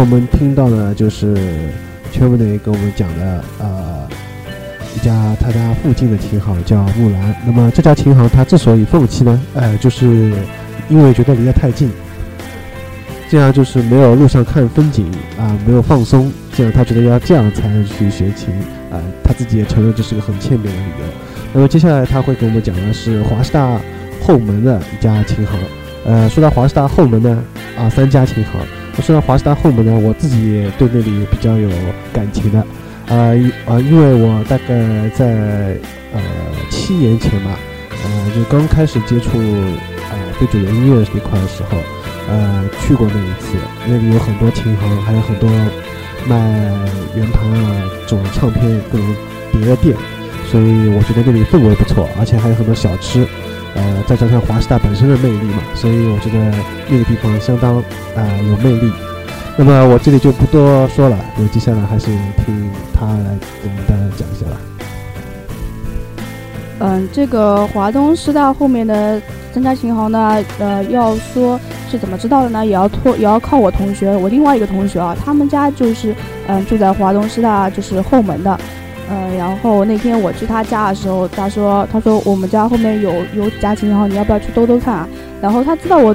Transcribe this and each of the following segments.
我们听到的就是圈文磊给我们讲的，呃，一家他家附近的琴行叫木兰。那么这家琴行他之所以放弃呢，呃，就是因为觉得离得太近，这样就是没有路上看风景啊，没有放松，这样他觉得要这样才能去学琴啊，他自己也承认这是个很欠扁的理由。那么接下来他会给我们讲的是华师大后门的一家琴行。呃，说到华师大后门呢，啊，三家琴行。说到华师大后门呢，我自己对那里比较有感情的，啊，啊，因为我大概在呃七年前吧，呃，就刚开始接触啊非主流音乐这块的时候，呃，去过那一次，那里有很多琴行，还有很多卖圆盘啊这种唱片各种碟的店，所以我觉得那里氛围不错，而且还有很多小吃。呃，再加上华师大本身的魅力嘛，所以我觉得那个地方相当啊有魅力。那么我这里就不多说了，那接下来还是听他来给我们大家讲一下吧。嗯，这个华东师大后面的三家琴行呢，呃，要说是怎么知道的呢，也要托也要靠我同学，我另外一个同学啊，他们家就是嗯住在华东师大就是后门的。呃，然后那天我去他家的时候，他说：“他说我们家后面有有家琴行，你要不要去兜兜看啊？”然后他知道我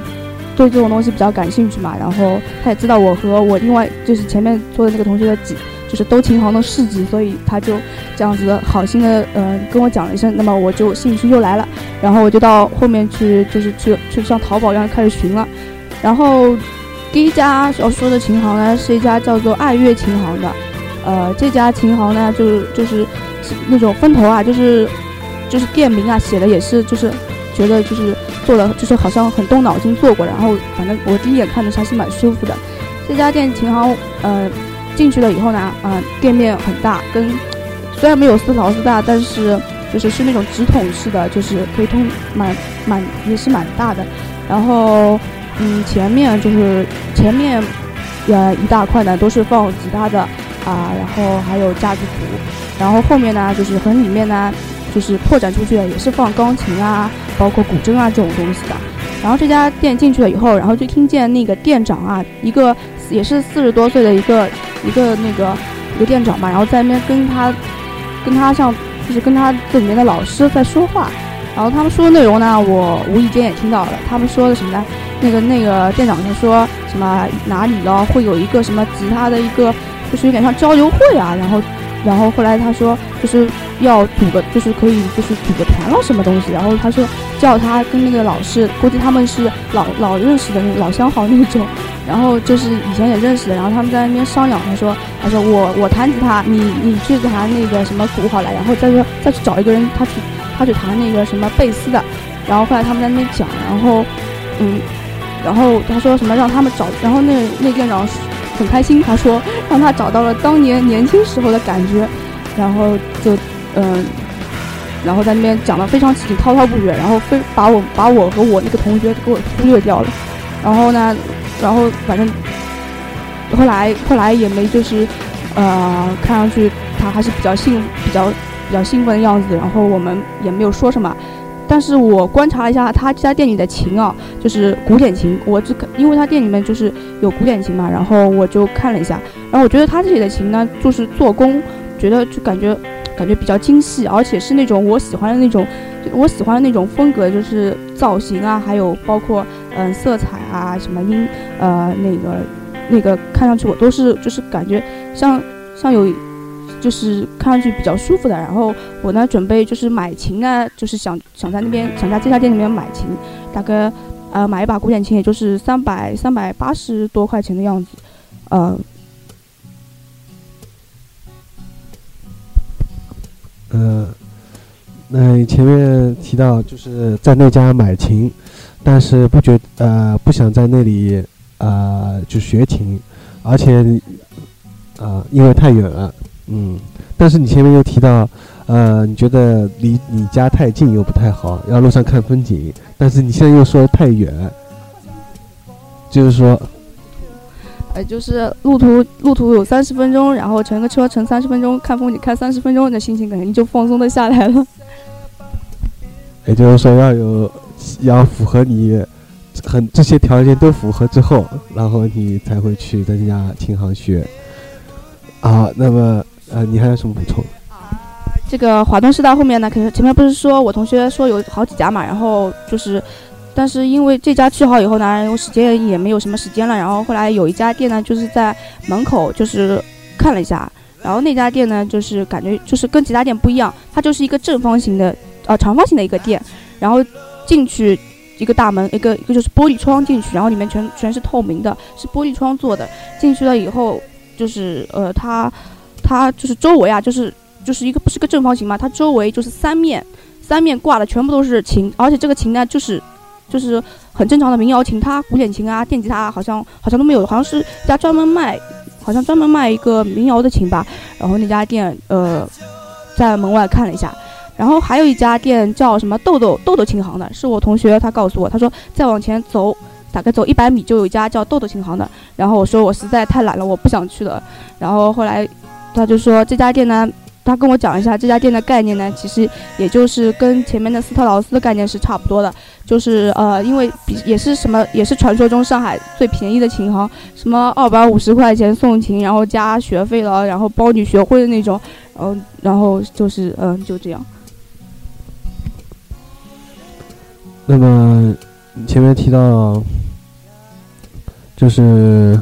对这种东西比较感兴趣嘛，然后他也知道我和我另外就是前面说的那个同学的几就是兜琴行的事迹，所以他就这样子好心的呃跟我讲了一声，那么我就兴趣又来了，然后我就到后面去就是去去像淘宝一样开始寻了，然后第一家要说的琴行呢是一家叫做爱乐琴行的。呃，这家琴行呢，就是就是那种分头啊，就是就是店名啊，写的也是就是觉得就是做的就是好像很动脑筋做过，然后反正我第一眼看着还是蛮舒服的。这家店琴行，呃，进去了以后呢，啊，店面很大，跟虽然没有丝劳斯大，但是就是是那种直筒式的，就是可以通蛮蛮也是蛮大的。然后嗯，前面就是前面呃一大块呢都是放吉他的。啊，然后还有架子鼓，然后后面呢，就是很里面呢，就是拓展出去的，也是放钢琴啊，包括古筝啊这种东西的。然后这家店进去了以后，然后就听见那个店长啊，一个也是四十多岁的一个一个那个一个店长嘛，然后在那边跟他跟他像就是跟他这里面的老师在说话。然后他们说的内容呢，我无意间也听到了。他们说的什么呢？那个那个店长他说什么哪里哦会有一个什么吉他的一个。就是有点像交流会啊，然后，然后后来他说就是要组个，就是可以就是组个团了什么东西，然后他说叫他跟那个老师，估计他们是老老认识的那老相好那种，然后就是以前也认识的，然后他们在那边商量，他说他说我我弹吉他，你你去弹那个什么鼓好了，然后再说再去找一个人，他去他去弹那个什么贝斯的，然后后来他们在那边讲，然后嗯，然后他说什么让他们找，然后那那店长。很开心，他说让他找到了当年年轻时候的感觉，然后就嗯，然后在那边讲的非常起劲，滔滔不绝，然后非把我把我和我那个同学给我忽略掉了，然后呢，然后反正后来后来也没就是呃，看上去他还是比较兴比较比较兴奋的样子，然后我们也没有说什么。但是我观察了一下他这家店里的琴啊，就是古典琴。我这个，因为他店里面就是有古典琴嘛，然后我就看了一下，然后我觉得他这里的琴呢，就是做工，觉得就感觉感觉比较精细，而且是那种我喜欢的那种，我喜欢的那种风格，就是造型啊，还有包括嗯色彩啊，什么音呃那个那个看上去我都是就是感觉像像有。就是看上去比较舒服的，然后我呢准备就是买琴啊，就是想想在那边想在这家店里面买琴，大概呃买一把古典琴，也就是三百三百八十多块钱的样子，呃，呃，那前面提到就是在那家买琴，但是不觉呃不想在那里啊就学琴，而且啊因为太远了。嗯，但是你前面又提到，呃，你觉得离你家太近又不太好，要路上看风景。但是你现在又说太远，就是说，呃，就是路途路途有三十分钟，然后乘个车乘三十分钟，看风景看三十分钟，那心情肯定就放松的下来了。也就是说要有要符合你很这些条件都符合之后，然后你才会去这家琴行学。啊，那么呃，你还有什么补充？这个华东师大后面呢，肯定前面不是说我同学说有好几家嘛，然后就是，但是因为这家去好以后呢，时间也没有什么时间了，然后后来有一家店呢，就是在门口就是看了一下，然后那家店呢，就是感觉就是跟其他店不一样，它就是一个正方形的呃长方形的一个店，然后进去一个大门，一个一个就是玻璃窗进去，然后里面全全是透明的，是玻璃窗做的，进去了以后就是呃它它就是周围啊就是。就是一个不是个正方形嘛，它周围就是三面，三面挂的全部都是琴，而且这个琴呢，就是就是很正常的民谣琴，它古典琴啊、电吉他啊好像好像都没有，好像是家专门卖，好像专门卖一个民谣的琴吧。然后那家店呃，在门外看了一下，然后还有一家店叫什么豆豆豆豆琴行的，是我同学他告诉我，他说再往前走大概走一百米就有一家叫豆豆琴行的。然后我说我实在太懒了，我不想去了。然后后来他就说这家店呢。他跟我讲一下这家店的概念呢，其实也就是跟前面的斯特劳斯的概念是差不多的，就是呃，因为比也是什么，也是传说中上海最便宜的琴行，什么二百五十块钱送琴，然后加学费了，然后包你学会的那种，嗯，然后就是嗯，就这样。那么前面提到，就是。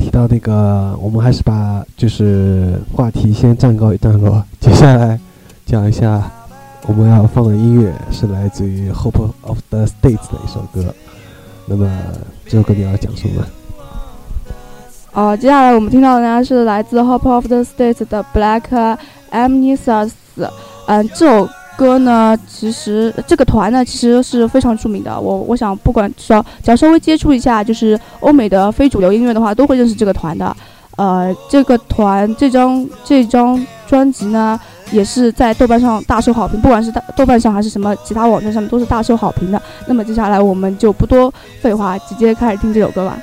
提到那个，我们还是把就是话题先暂告一段落。接下来讲一下我们要放的音乐是来自于 Hope of the States 的一首歌。那么这首歌你要讲什么？哦，接下来我们听到的呢是来自 Hope of the States 的 Black Amnestus。嗯，这首。歌呢，其实这个团呢，其实是非常著名的。我我想，不管稍只要稍微接触一下，就是欧美的非主流音乐的话，都会认识这个团的。呃，这个团这张这张专辑呢，也是在豆瓣上大受好评，不管是豆瓣上还是什么其他网站上面，都是大受好评的。那么接下来我们就不多废话，直接开始听这首歌吧。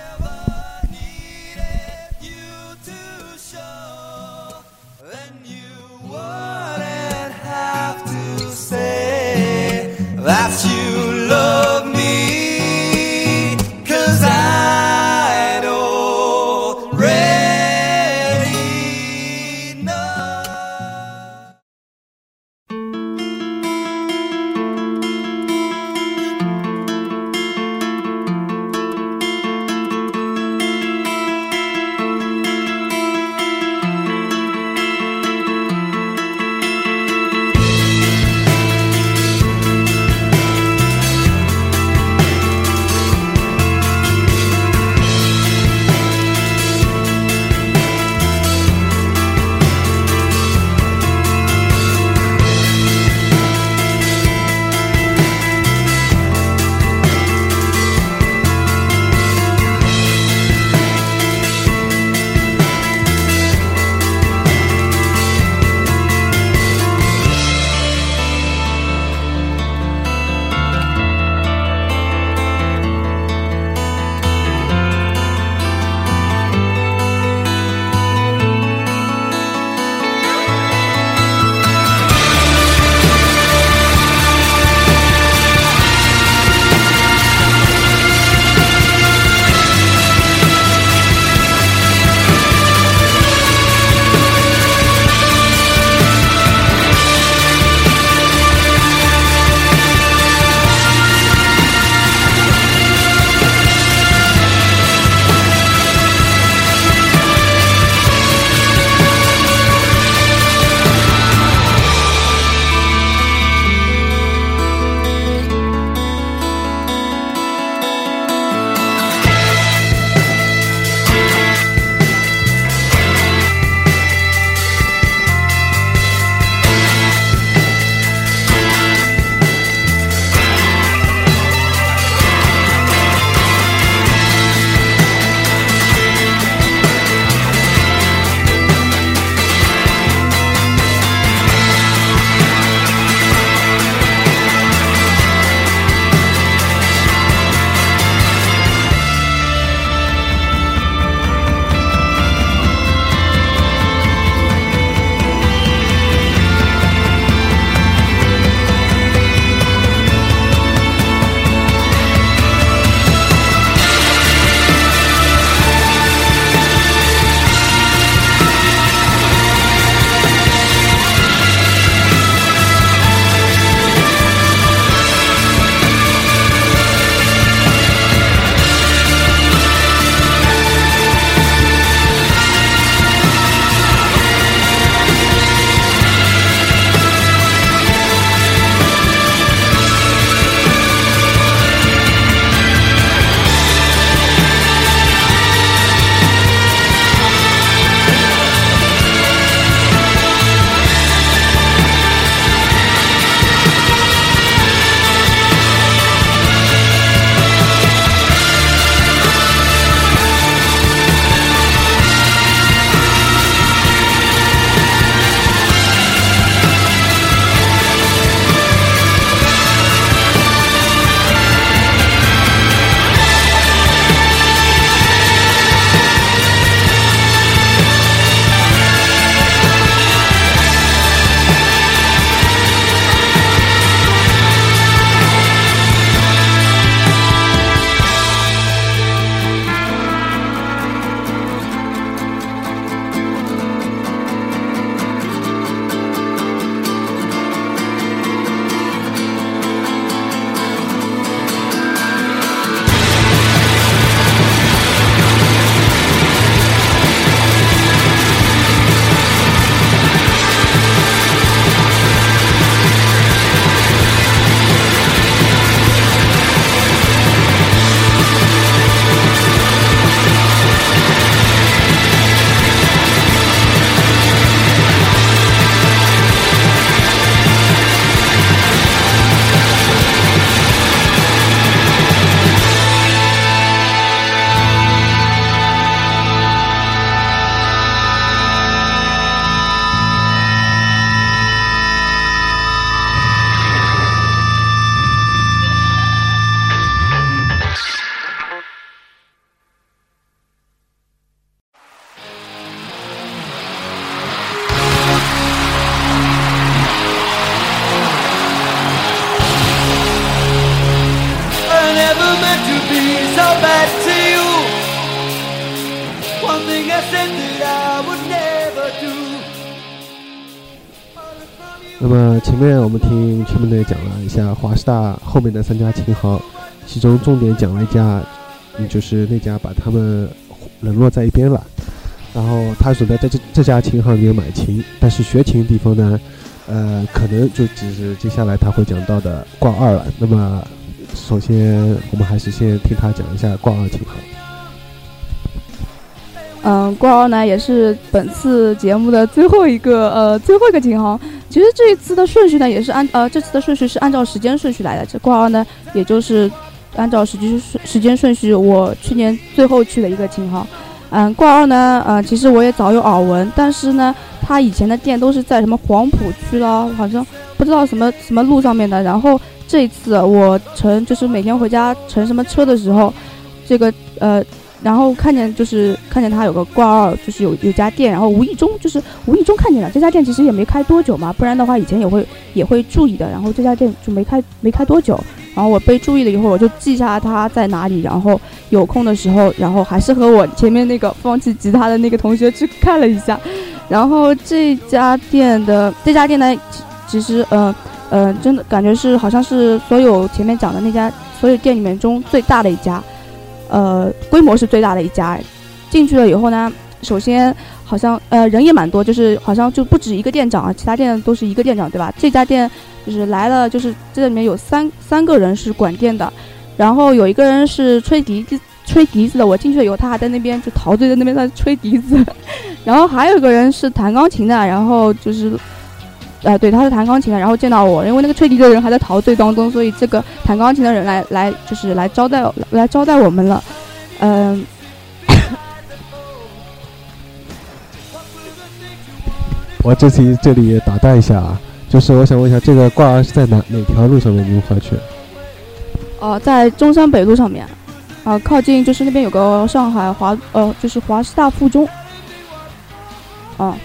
那么前面我们听全部队讲了一下华师大后面的三家琴行，其中重点讲了一家，就是那家把他们冷落在一边了。然后他准备在这这家琴行里面买琴，但是学琴的地方呢，呃，可能就只是接下来他会讲到的挂二了。那么首先我们还是先听他讲一下挂二琴行。嗯，挂二呢也是本次节目的最后一个呃最后一个琴行。其实这一次的顺序呢也是按呃这次的顺序是按照时间顺序来的。这挂二呢也就是按照时间顺时间顺序，我去年最后去的一个琴行。嗯，挂二呢，呃，其实我也早有耳闻，但是呢，他以前的店都是在什么黄浦区啦，好像不知道什么什么路上面的。然后这一次我乘就是每天回家乘什么车的时候，这个呃。然后看见就是看见他有个挂二，就是有有家店，然后无意中就是无意中看见了这家店，其实也没开多久嘛，不然的话以前也会也会注意的。然后这家店就没开没开多久，然后我被注意了以后，我就记下他在哪里，然后有空的时候，然后还是和我前面那个放弃吉他的那个同学去看了一下。然后这家店的这家店呢，其实呃呃真的感觉是好像是所有前面讲的那家所有店里面中最大的一家。呃，规模是最大的一家，进去了以后呢，首先好像呃人也蛮多，就是好像就不止一个店长啊，其他店都是一个店长，对吧？这家店就是来了，就是这里面有三三个人是管店的，然后有一个人是吹笛子吹笛子的，我进去了以后，他还在那边就陶醉在那边在吹笛子，然后还有一个人是弹钢琴的，然后就是。呃，对，他是弹钢琴的，然后见到我，因为那个吹笛的人还在陶醉当中，所以这个弹钢琴的人来来就是来招待来招待我们了，嗯。我这次这里打断一下啊，就是我想问一下，这个挂儿是在哪哪条路上面如何去？哦，在中山北路上面，啊，靠近就是那边有个上海华呃，就是华师大附中，啊。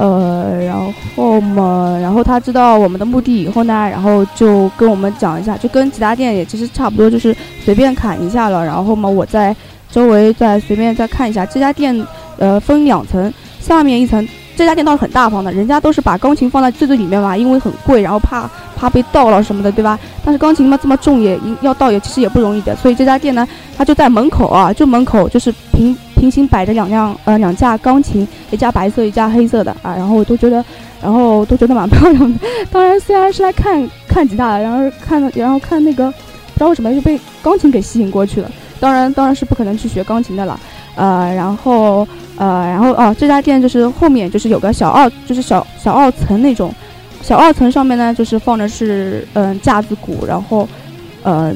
呃，然后嘛，然后他知道我们的目的以后呢，然后就跟我们讲一下，就跟其他店也其实差不多，就是随便砍一下了。然后嘛，我在周围再随便再看一下，这家店呃分两层，下面一层这家店倒是很大方的，人家都是把钢琴放在最最里面嘛，因为很贵，然后怕怕被盗了什么的，对吧？但是钢琴嘛这么重也要盗也其实也不容易的，所以这家店呢，它就在门口啊，就门口就是平。平行摆着两辆呃两架钢琴，一架白色，一架黑色的啊，然后我都觉得，然后都觉得蛮漂亮的。当然，虽然是来看看吉他的，然后看然后看那个，不知道为什么就被钢琴给吸引过去了。当然，当然是不可能去学钢琴的了。呃，然后呃，然后哦，这家店就是后面就是有个小二，就是小小二层那种，小二层上面呢就是放的是嗯架子鼓，然后呃，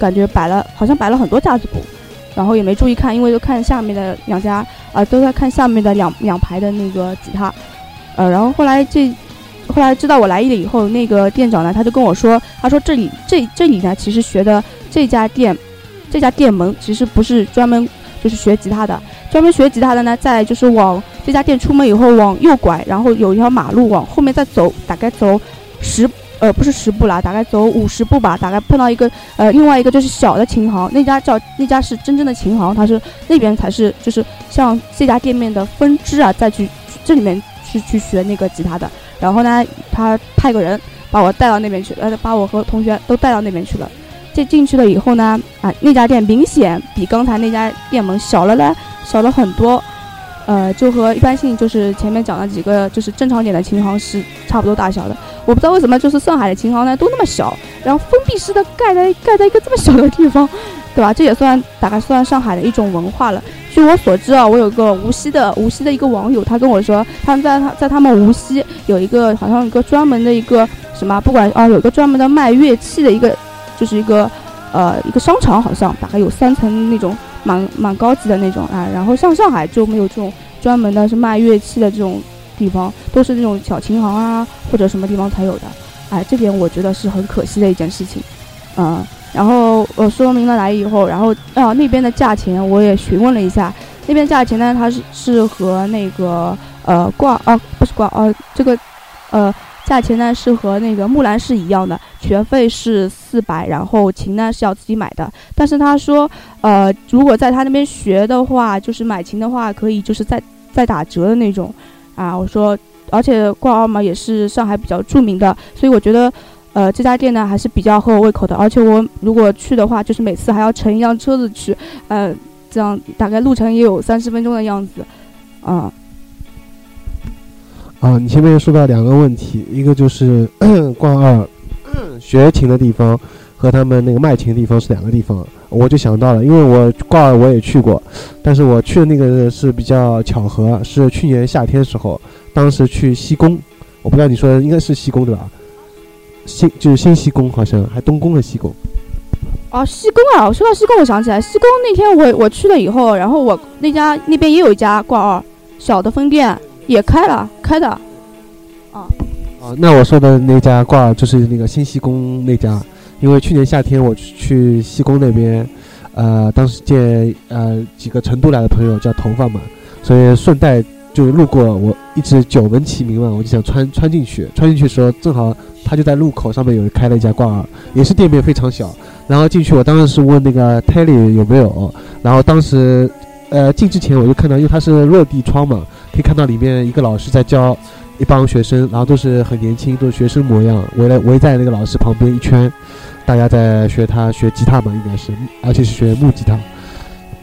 感觉摆了好像摆了很多架子鼓。然后也没注意看，因为都看下面的两家啊，都在看下面的两两排的那个吉他，呃，然后后来这，后来知道我来意了以后，那个店长呢，他就跟我说，他说这里这这里呢，其实学的这家店，这家店门其实不是专门就是学吉他的，专门学吉他的呢，在就是往这家店出门以后往右拐，然后有一条马路往后面再走，大概走十。呃，不是十步啦，大概走五十步吧，大概碰到一个呃，另外一个就是小的琴行，那家叫那家是真正的琴行，它是那边才是就是像这家店面的分支啊，再去这里面去去学那个吉他的。然后呢，他派个人把我带到那边去，呃，把我和同学都带到那边去了。这进去了以后呢，啊，那家店明显比刚才那家店门小了嘞，小了很多。呃，就和一般性就是前面讲的几个就是正常点的琴行是差不多大小的。我不知道为什么就是上海的琴行呢都那么小，然后封闭式的盖在盖在一个这么小的地方，对吧？这也算大概算上海的一种文化了。据我所知啊，我有个无锡的无锡的一个网友，他跟我说，他们在他在他们无锡有一个好像一个专门的一个什么，不管啊，有一个专门的卖乐器的一个，就是一个呃一个商场，好像大概有三层那种。蛮蛮高级的那种啊，然后像上海就没有这种专门的是卖乐器的这种地方，都是那种小琴行啊或者什么地方才有的，哎，这点我觉得是很可惜的一件事情，嗯，然后我说明了来以后，然后啊那边的价钱我也询问了一下，那边价钱呢它是是和那个呃挂啊不是挂呃这个呃价钱呢是和那个木兰是一样的，学费是四百，然后琴呢是要自己买的。但是他说，呃，如果在他那边学的话，就是买琴的话，可以就是再再打折的那种。啊，我说，而且挂二嘛也是上海比较著名的，所以我觉得，呃，这家店呢还是比较合我胃口的。而且我如果去的话，就是每次还要乘一辆车子去，呃，这样大概路程也有三十分钟的样子，啊。啊，你前面说到两个问题，一个就是 挂二学琴的地方和他们那个卖琴的地方是两个地方，我就想到了，因为我挂二我也去过，但是我去的那个是比较巧合，是去年夏天时候，当时去西宫，我不知道你说的应该是西宫对吧？新就是新西宫，好像还东宫的西宫。哦，西宫啊！我说到西宫，我想起来，西宫那天我我去了以后，然后我那家那边也有一家挂二小的分店。也开了，开的，啊，啊，那我说的那家挂就是那个新西宫那家，因为去年夏天我去西宫那边，呃，当时见呃几个成都来的朋友叫头发嘛，所以顺带就路过，我一直久闻其名嘛，我就想穿穿进去，穿进去的时候正好他就在路口上面有开了一家挂耳，也是店面非常小，然后进去我当时是问那个 Telly 有没有，然后当时呃进之前我就看到，因为它是落地窗嘛。可以看到里面一个老师在教一帮学生，然后都是很年轻，都是学生模样，围了围在那个老师旁边一圈，大家在学他学吉他嘛，应该是，而且是学木吉他。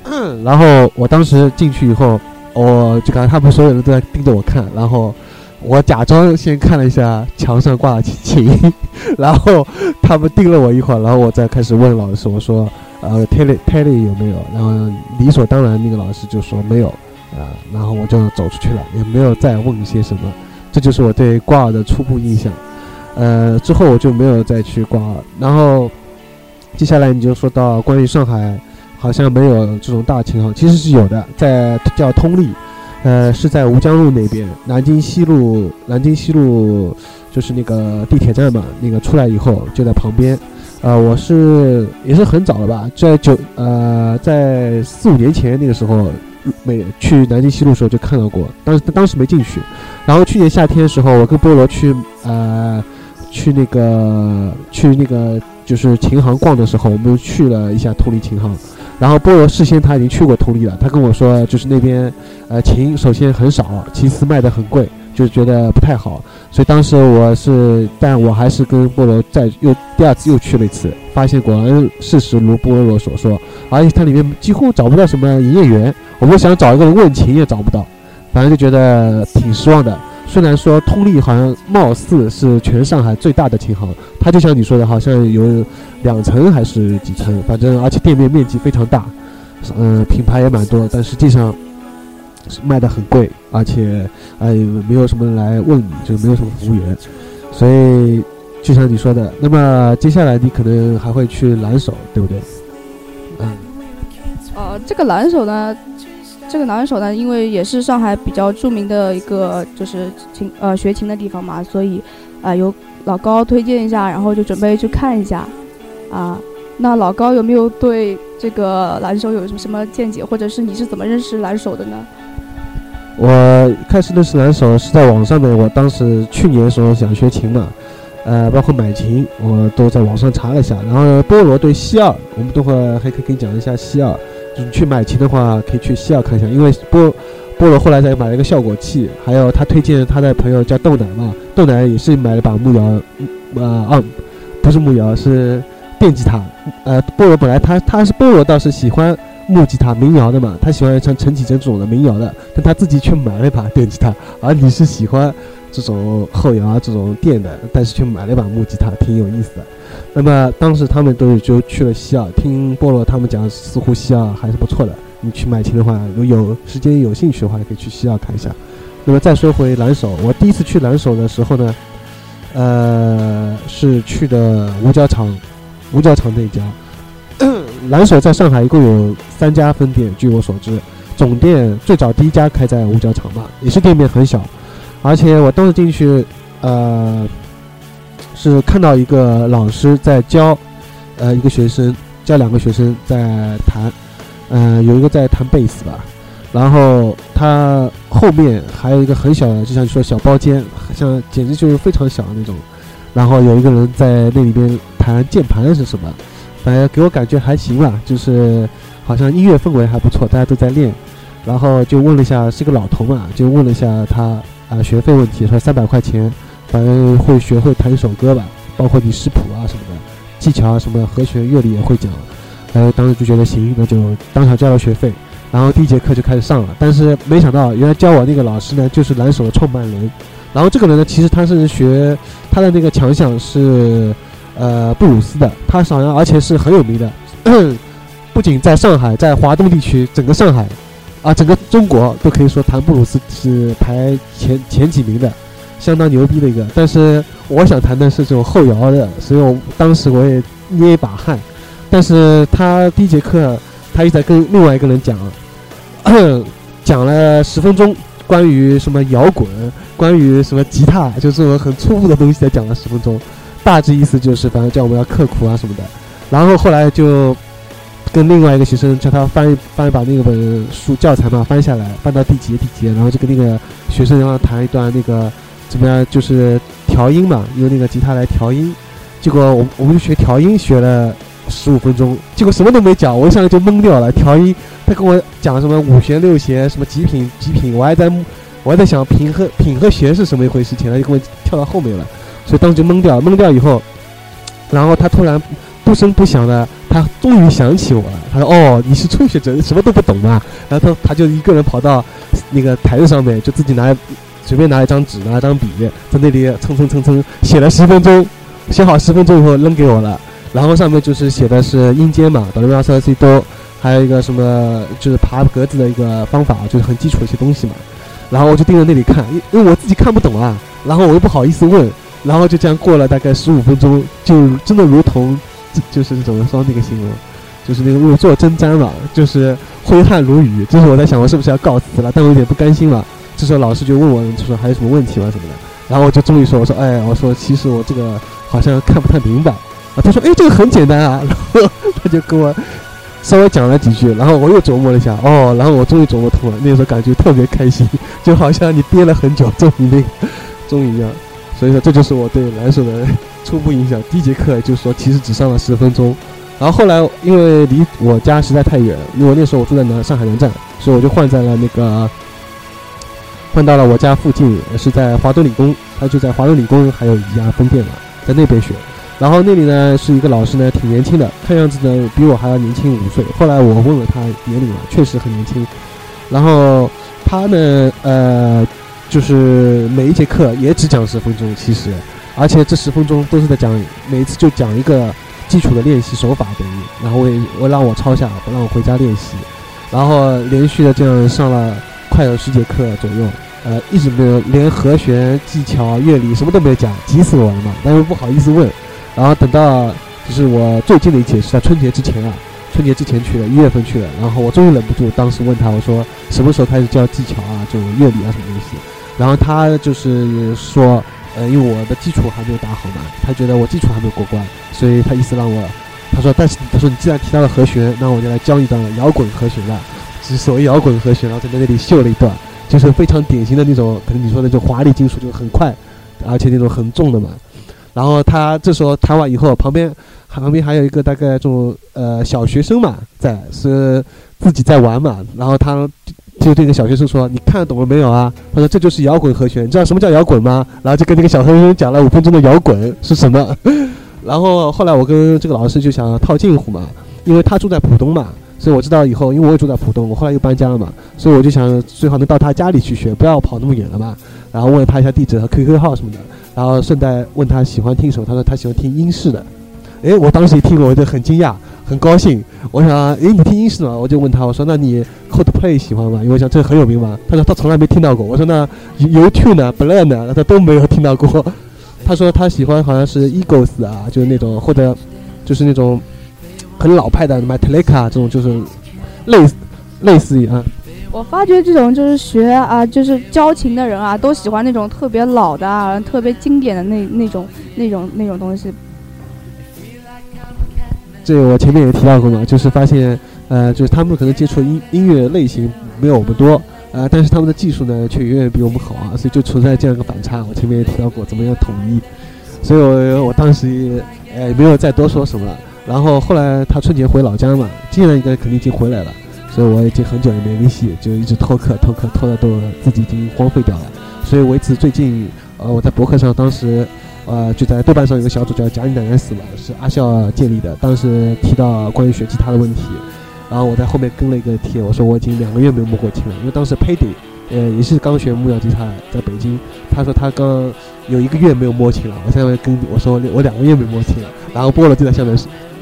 然后我当时进去以后，我就感觉他们所有人都在盯着我看，然后我假装先看了一下墙上挂的琴，然后他们盯了我一会儿，然后我再开始问老师，我说，呃，Telly Telly 有没有？然后理所当然那个老师就说没有。啊，然后我就走出去了，也没有再问一些什么，这就是我对挂耳的初步印象。呃，之后我就没有再去挂耳。然后接下来你就说到关于上海，好像没有这种大琴行，其实是有的，在叫通利，呃，是在吴江路那边，南京西路，南京西路就是那个地铁站嘛，那个出来以后就在旁边。呃，我是也是很早了吧，在九呃，在四五年前那个时候。每去南京西路时候就看到过，当时当时没进去。然后去年夏天的时候，我跟菠萝去呃去那个去那个就是琴行逛的时候，我们去了一下通力琴行。然后菠萝事先他已经去过通力了，他跟我说就是那边呃琴首先很少，其次卖的很贵，就觉得不太好。所以当时我是，但我还是跟菠萝再又第二次又去了一次，发现果然事实如菠萝所说，而且它里面几乎找不到什么营业员。我们想找一个人问琴也找不到，反正就觉得挺失望的。虽然说通力好像貌似是全上海最大的琴行，它就像你说的，好像有两层还是几层，反正而且店面面积非常大，嗯，品牌也蛮多，但实际上卖的很贵，而且呃没有什么人来问你，就没有什么服务员。所以就像你说的，那么接下来你可能还会去蓝手，对不对？嗯，呃，这个蓝手呢？这个男手呢，因为也是上海比较著名的一个就是琴呃学琴的地方嘛，所以啊由老高推荐一下，然后就准备去看一下啊。那老高有没有对这个蓝手有什么什么见解，或者是你是怎么认识蓝手的呢？我开始认识蓝手是在网上面，我当时去年的时候想学琴嘛，呃，包括买琴我都在网上查了一下，然后菠萝对西二，我们等会还可以给你讲一下西二。你去买琴的话，可以去西尔看一下，因为菠菠萝后来才买了一个效果器，还有他推荐他的朋友叫豆奶嘛，豆奶也是买了把木摇，呃啊，不是木摇是电吉他，呃，菠萝本来他他是菠萝倒是喜欢木吉他民谣的嘛，他喜欢像陈绮贞这种的民谣的，但他自己却买了一把电吉他，而你是喜欢这种后摇啊这种电的，但是却买了一把木吉他，挺有意思的。那么当时他们都就去了西尔，听菠萝他们讲，似乎西尔还是不错的。你去买琴的话，如有时间有兴趣的话，可以去西尔看一下。那么再说回蓝手，我第一次去蓝手的时候呢，呃，是去的五角场，五角场那家。蓝手在上海一共有三家分店，据我所知，总店最早第一家开在五角场嘛，也是店面很小，而且我当时进去，呃。是看到一个老师在教，呃，一个学生教两个学生在弹，呃，有一个在弹贝斯吧，然后他后面还有一个很小的，就像你说小包间，像简直就是非常小的那种。然后有一个人在那里边弹键盘是什么，反正给我感觉还行吧，就是好像音乐氛围还不错，大家都在练。然后就问了一下，是个老头嘛，就问了一下他啊学费问题，说三百块钱，反正会学会弹一首歌吧，包括你视谱啊什么的，技巧啊什么和弦乐理也会讲。然后当时就觉得行，那就当场交了学费。然后第一节课就开始上了，但是没想到原来教我那个老师呢，就是蓝手的创办人。然后这个人呢，其实他是学他的那个强项是呃布鲁斯的，他好像而且是很有名的，不仅在上海，在华东地区，整个上海啊，整个中国都可以说弹布鲁斯是排前前几名的，相当牛逼的一个。但是我想弹的是这种后摇的，所以我当时我也捏一把汗。但是他第一节课，他一直在跟另外一个人讲。讲了十分钟，关于什么摇滚，关于什么吉他，就这种很初步的东西，才讲了十分钟。大致意思就是，反正叫我们要刻苦啊什么的。然后后来就跟另外一个学生叫他翻翻把那本书教材嘛，翻下来，翻到第几页第几页，然后就跟那个学生让他弹一段那个怎么样，就是调音嘛，用那个吉他来调音。结果我我们就学调音学了十五分钟，结果什么都没讲，我一上来就懵掉了，调音。他跟我讲什么五弦六弦什么几品几品，我还在我还在想品和品和弦是什么一回事，情，他就跟我跳到后面了，所以当时就懵掉，懵掉以后，然后他突然不声不响的，他终于想起我了，他说：“哦，你是初学者，什么都不懂嘛。”然后他他就一个人跑到那个台子上面，就自己拿随便拿一张纸，拿一张笔，在那里蹭蹭蹭蹭写了十分钟，写好十分钟以后扔给我了，然后上面就是写的是音阶嘛，哆来咪发嗦拉西哆。还有一个什么，就是爬格子的一个方法，就是很基础的一些东西嘛。然后我就盯着那里看，因因为我自己看不懂啊。然后我又不好意思问，然后就这样过了大概十五分钟，就真的如同，就是怎么说那个形容，就是那个如坐针毡嘛，就是挥汗如雨。就是我在想，我是不是要告辞了？但我有点不甘心了。这时候老师就问我，就说还有什么问题吗？什么的。然后我就终于说，我说，哎，我说其实我这个好像看不太明白。啊，他说，哎，这个很简单啊。然后他就跟我。稍微讲了几句，然后我又琢磨了一下，哦，然后我终于琢磨通了。那时候感觉特别开心，就好像你憋了很久，终于那个，终于一样。所以说，这就是我对蓝手的初步印象。第一节课就是说，其实只上了十分钟。然后后来因为离我家实在太远，因为那时候我住在南上海南站，所以我就换在了那个，换到了我家附近，是在华东理工，他就在华东理工还有一家分店嘛，在那边学。然后那里呢是一个老师呢，挺年轻的，看样子呢比我还要年轻五岁。后来我问了他年龄啊，确实很年轻。然后他呢，呃，就是每一节课也只讲十分钟，其实，而且这十分钟都是在讲，每次就讲一个基础的练习手法等于，然后我也我让我抄下，让我回家练习。然后连续的这样上了快有十节课左右，呃，一直没有连和弦、技巧、乐理什么都没有讲，急死我了嘛，但是不好意思问。然后等到就是我最近的一节是在春节之前啊，春节之前去的，一月份去的。然后我终于忍不住，当时问他，我说什么时候开始教技巧啊，就乐理啊什么东西？然后他就是说，呃，因为我的基础还没有打好嘛，他觉得我基础还没有过关，所以他意思让我，他说，但是他说你既然提到了和弦，那我就来教一段摇滚和弦了了，是所谓摇滚和弦，然后在那里秀了一段，就是非常典型的那种，可能你说的就华丽金属，就很快，而且那种很重的嘛。然后他这时候弹完以后，旁边旁边还有一个大概这种呃小学生嘛，在是自己在玩嘛。然后他就对那个小学生说：“你看懂了没有啊？”他说：“这就是摇滚和弦，你知道什么叫摇滚吗？”然后就跟那个小学生讲了五分钟的摇滚是什么。然后后来我跟这个老师就想套近乎嘛，因为他住在浦东嘛，所以我知道以后，因为我也住在浦东，我后来又搬家了嘛，所以我就想最好能到他家里去学，不要跑那么远了嘛。然后问了他一下地址和 QQ 号什么的。然后顺带问他喜欢听什么，他说他喜欢听英式的。哎，我当时一听，我就很惊讶，很高兴。我想，哎，你听英式的？我就问他，我说那你 Coldplay 喜欢吗？因为我想这很有名嘛。他说他从来没听到过。我说那 YouTube 呢，Blend 呢，他都没有听到过。他说他喜欢好像是 Eagles 啊，就是那种或者就是那种很老派的 Metallica 这种，就是类似类似于啊。我发觉这种就是学啊，就是交情的人啊，都喜欢那种特别老的、啊、特别经典的那那种、那种、那种东西。这个我前面也提到过嘛，就是发现，呃，就是他们可能接触音音乐类型没有我们多，呃，但是他们的技术呢却远远比我们好啊，所以就存在这样一个反差。我前面也提到过，怎么样统一，所以我我当时也呃没有再多说什么。然后后来他春节回老家嘛，今年应该肯定已经回来了，所以我已经很久也没联系，就一直拖课拖课拖的都自己已经荒废掉了。所以维持最近，呃，我在博客上当时，呃，就在豆瓣上有个小组叫“假你奶奶死了”，是阿笑建立的。当时提到关于学吉他的问题，然后我在后面跟了一个贴，我说我已经两个月没有摸过琴了，因为当时 Paddy，呃，也是刚学木料吉他，在北京，他说他刚有一个月没有摸琴了。我现在跟我说我两个月没摸琴了，然后菠萝就在下面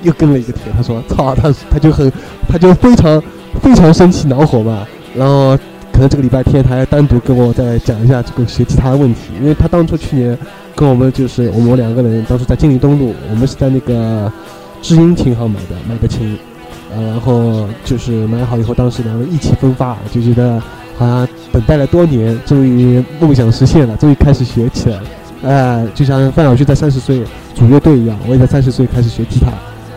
又跟了一个贴，他说操，他他就很，他就非常非常生气恼火嘛，然后。可能这个礼拜天他还单独跟我再讲一下这个学吉他的问题，因为他当初去年跟我们就是我们两个人当时在金陵东路，我们是在那个知音琴行买的买的琴，呃，然后就是买好以后，当时两个人意气风发，就觉得好像等待了多年，终于梦想实现了，终于开始学起来了，哎，就像范晓萱在三十岁组乐队一样，我也在三十岁开始学吉他，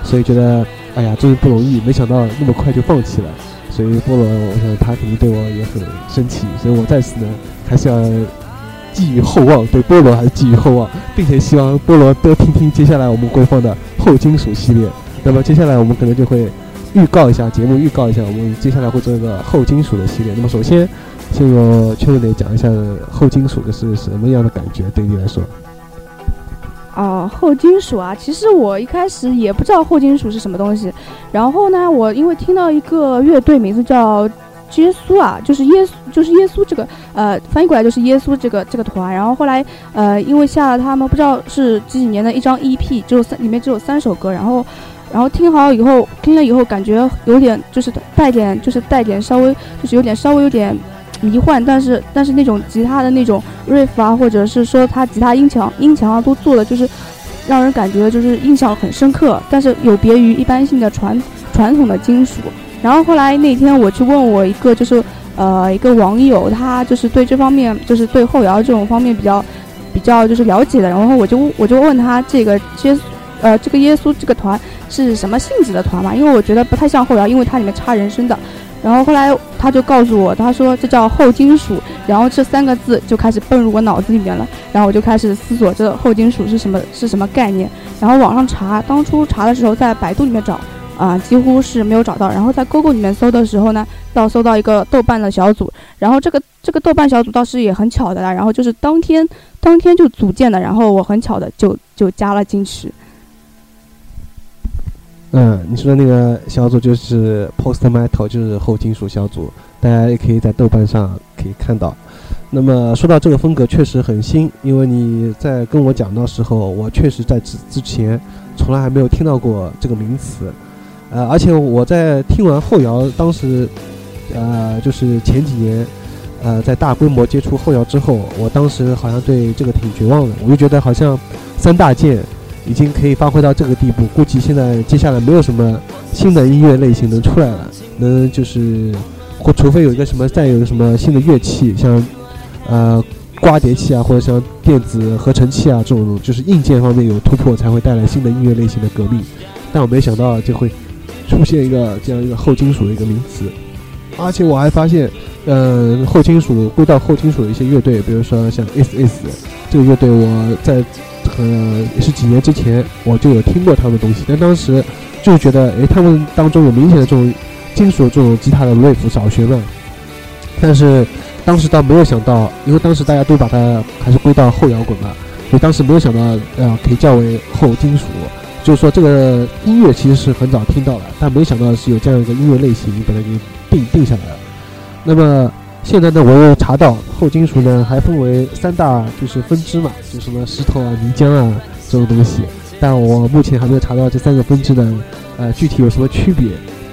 所以觉得哎呀，真是不容易，没想到那么快就放弃了。所以菠萝，我想他肯定对我也很生气，所以我在此呢还是要寄予厚望，对菠萝还是寄予厚望，并且希望菠萝多听听接下来我们会放的后金属系列。那么接下来我们可能就会预告一下节目，预告一下我们接下来会做一个后金属的系列。那么首先，先由圈内讲一下后金属的是什么样的感觉，对你来说。哦，后金属啊，其实我一开始也不知道后金属是什么东西。然后呢，我因为听到一个乐队名字叫耶稣啊，就是耶稣，就是耶稣这个，呃，翻译过来就是耶稣这个这个团。然后后来，呃，因为下了他们不知道是几几年的一张 EP，只有三里面只有三首歌。然后，然后听好以后，听了以后感觉有点就是带点，就是带点稍微就是有点稍微有点。迷幻，但是但是那种吉他的那种 riff 啊，或者是说他吉他音墙音墙啊，都做的就是让人感觉就是印象很深刻，但是有别于一般性的传传统的金属。然后后来那天我去问我一个就是呃一个网友，他就是对这方面就是对后摇这种方面比较比较就是了解的，然后我就我就问他这个耶呃这个耶稣这个团是什么性质的团嘛？因为我觉得不太像后摇，因为它里面插人声的。然后后来他就告诉我，他说这叫后金属，然后这三个字就开始蹦入我脑子里面了。然后我就开始思索这后金属是什么是什么概念。然后网上查，当初查的时候在百度里面找，啊几乎是没有找到。然后在 Google 里面搜的时候呢，到搜到一个豆瓣的小组。然后这个这个豆瓣小组倒是也很巧的啦，然后就是当天当天就组建的，然后我很巧的就就加了进去。嗯，你说的那个小组就是 Post Metal，就是后金属小组，大家也可以在豆瓣上可以看到。那么说到这个风格确实很新，因为你在跟我讲的时候，我确实在之之前从来还没有听到过这个名词。呃，而且我在听完后摇，当时呃就是前几年呃在大规模接触后摇之后，我当时好像对这个挺绝望的，我就觉得好像三大件。已经可以发挥到这个地步，估计现在接下来没有什么新的音乐类型能出来了，能就是或除非有一个什么再有一个什么新的乐器，像呃刮碟器啊，或者像电子合成器啊这种，就是硬件方面有突破，才会带来新的音乐类型的革命。但我没想到就会出现一个这样一个后金属的一个名词，而且我还发现，嗯，后金属归到后金属的一些乐队，比如说像 S S 这个乐队，我在。呃，也是几年之前我就有听过他们的东西，但当时就觉得，哎，他们当中有明显的这种金属这种吉他的 riff 少学嘛。但是当时倒没有想到，因为当时大家都把它还是归到后摇滚嘛，所以当时没有想到，呃，可以叫为后金属。就是说这个音乐其实是很早听到了，但没想到是有这样一个音乐类型，把它给定定下来了。那么。现在呢，我又查到后金属呢还分为三大就是分支嘛，就什么石头啊、泥浆啊这种东西，但我目前还没有查到这三个分支的呃具体有什么区别，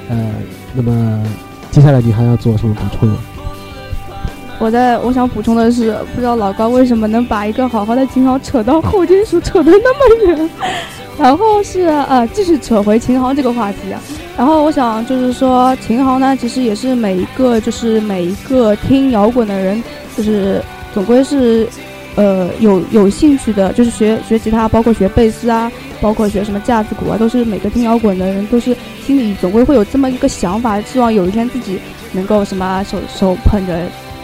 呃，那么接下来你还要做什么补充？我在我想补充的是，不知道老高为什么能把一个好好的琴行扯到后金属扯得那么远，然后是呃继续扯回琴行这个话题啊。然后我想就是说，琴行呢，其实也是每一个就是每一个听摇滚的人，就是总归是，呃，有有兴趣的，就是学学吉他，包括学贝斯啊，包括学什么架子鼓啊，都是每个听摇滚的人都是心里总归会有这么一个想法，希望有一天自己能够什么手手捧着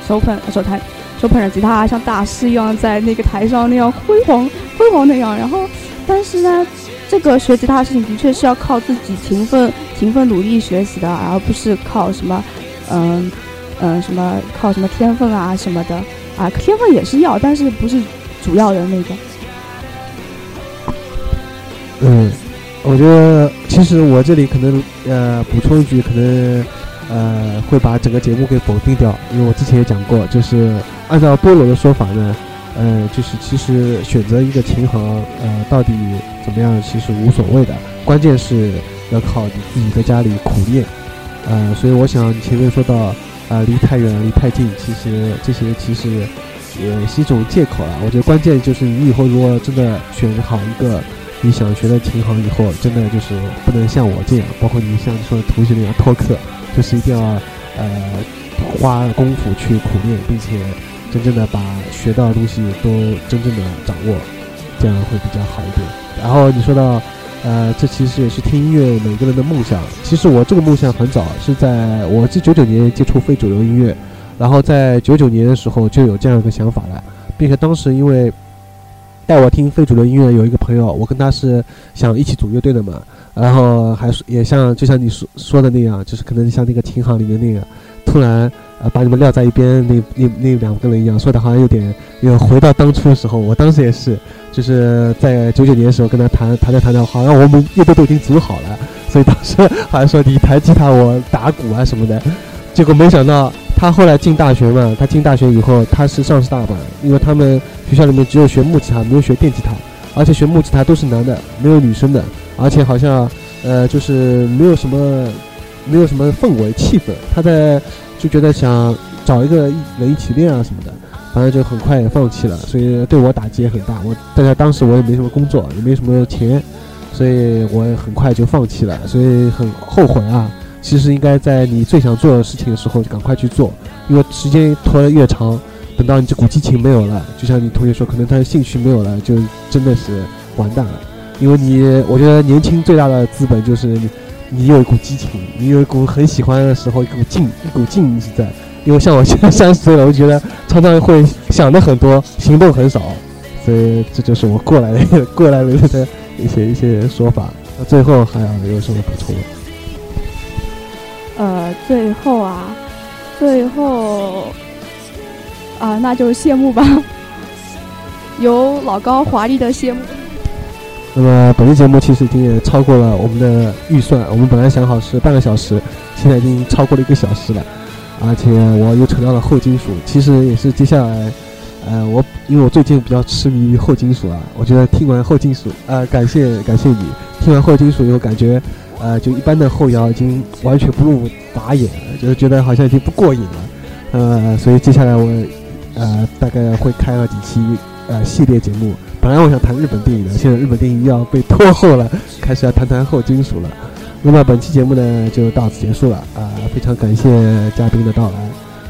手捧手弹手捧着吉他，像大师一样在那个台上那样辉煌辉煌那样。然后，但是呢，这个学吉他的事情的确是要靠自己勤奋勤奋努力学习的，而不是靠什么嗯嗯什么靠什么天分啊什么的啊，天分也是要，但是不是主要的那个。嗯，我觉得其实我这里可能呃补充一句，可能呃会把整个节目给否定掉，因为我之前也讲过，就是按照菠萝的说法呢，呃，就是其实选择一个琴行，呃，到底怎么样其实无所谓的，关键是要靠你自己在家里苦练，呃，所以我想前面说到啊离太远离太近，其实这些其实也是一种借口了。我觉得关键就是你以后如果真的选好一个。你想学的琴行以后，真的就是不能像我这样，包括你像说同学那样脱课，就是一定要呃花功夫去苦练，并且真正的把学到的东西都真正的掌握，这样会比较好一点。然后你说到呃，这其实也是听音乐每个人的梦想。其实我这个梦想很早，是在我是九九年接触非主流音乐，然后在九九年的时候就有这样一个想法了，并且当时因为。带我听非主流音乐有一个朋友，我跟他是想一起组乐队的嘛，然后还是也像就像你说说的那样，就是可能像那个琴行里面那个，突然呃把你们撂在一边那那那两个人一样，说的好像有点又回到当初的时候。我当时也是，就是在九九年的时候跟他谈谈着谈着，好像我们乐队都已经组好了，所以当时 好像说你弹吉他我打鼓啊什么的，结果没想到。他后来进大学嘛，他进大学以后，他是上师大嘛，因为他们学校里面只有学木吉他，没有学电吉他，而且学木吉他都是男的，没有女生的，而且好像，呃，就是没有什么，没有什么氛围气氛。他在就觉得想找一个人一起练啊什么的，反正就很快也放弃了，所以对我打击也很大。我大家当时我也没什么工作，也没什么钱，所以我也很快就放弃了，所以很后悔啊。其实应该在你最想做的事情的时候就赶快去做，因为时间拖得越长，等到你这股激情没有了，就像你同学说，可能他的兴趣没有了，就真的是完蛋了。因为你，我觉得年轻最大的资本就是你你，有一股激情，你有一股很喜欢的时候一股劲，一股劲一直在。因为像我现在三十岁了，我觉得常常会想的很多，行动很少，所以这就是我过来的过来人的一些一些说法。那最后还有有什么补充？呃，最后啊，最后啊，那就谢幕吧，由老高华丽的谢幕。那么本期节目其实已经也超过了我们的预算，我们本来想好是半个小时，现在已经超过了一个小时了，而且我又扯到了后金属，其实也是接下来，呃，我因为我最近比较痴迷于后金属啊，我觉得听完后金属，呃，感谢感谢你，听完后金属以后感觉。呃，就一般的后摇已经完全不入法眼，就是觉得好像已经不过瘾了。呃，所以接下来我呃大概会开了几期呃系列节目。本来我想谈日本电影的，现在日本电影又要被拖后了，开始要谈谈后金属了。那么本期节目呢就到此结束了啊，非常感谢嘉宾的到来。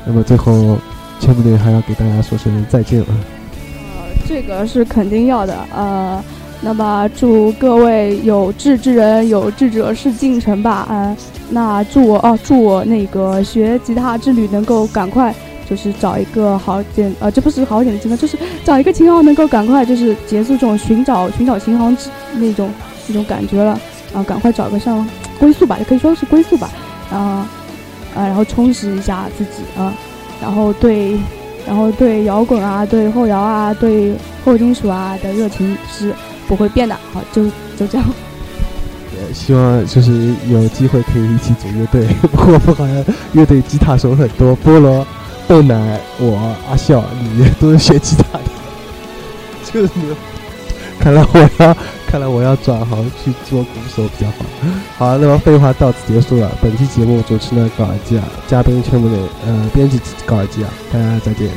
那么最后，千木队还要给大家说声再见了。呃，这个是肯定要的，呃。那么祝各位有志之人有志者事竟成吧，嗯，那祝我哦，祝我那个学吉他之旅能够赶快，就是找一个好点，呃，这不是好点的地方，就是找一个琴行能够赶快就是结束这种寻找寻找琴行之那种那种感觉了，然后赶快找个像归宿吧，也可以说是归宿吧，啊啊，然后充实一下自己啊，然后对，然后对摇滚啊，对后摇啊，对后金属啊的热情是。不会变的，好，就就这样。希望就是有机会可以一起组乐队。不过我们好像乐队吉他手很多，菠萝、豆奶、我、阿笑，你都是学吉他的，就是牛。看来我要，看来我要转行去做鼓手比较好。好，那么废话到此结束了。本期节目主持人高尔基啊，嘉宾全部的呃编辑高尔基啊，大家再见。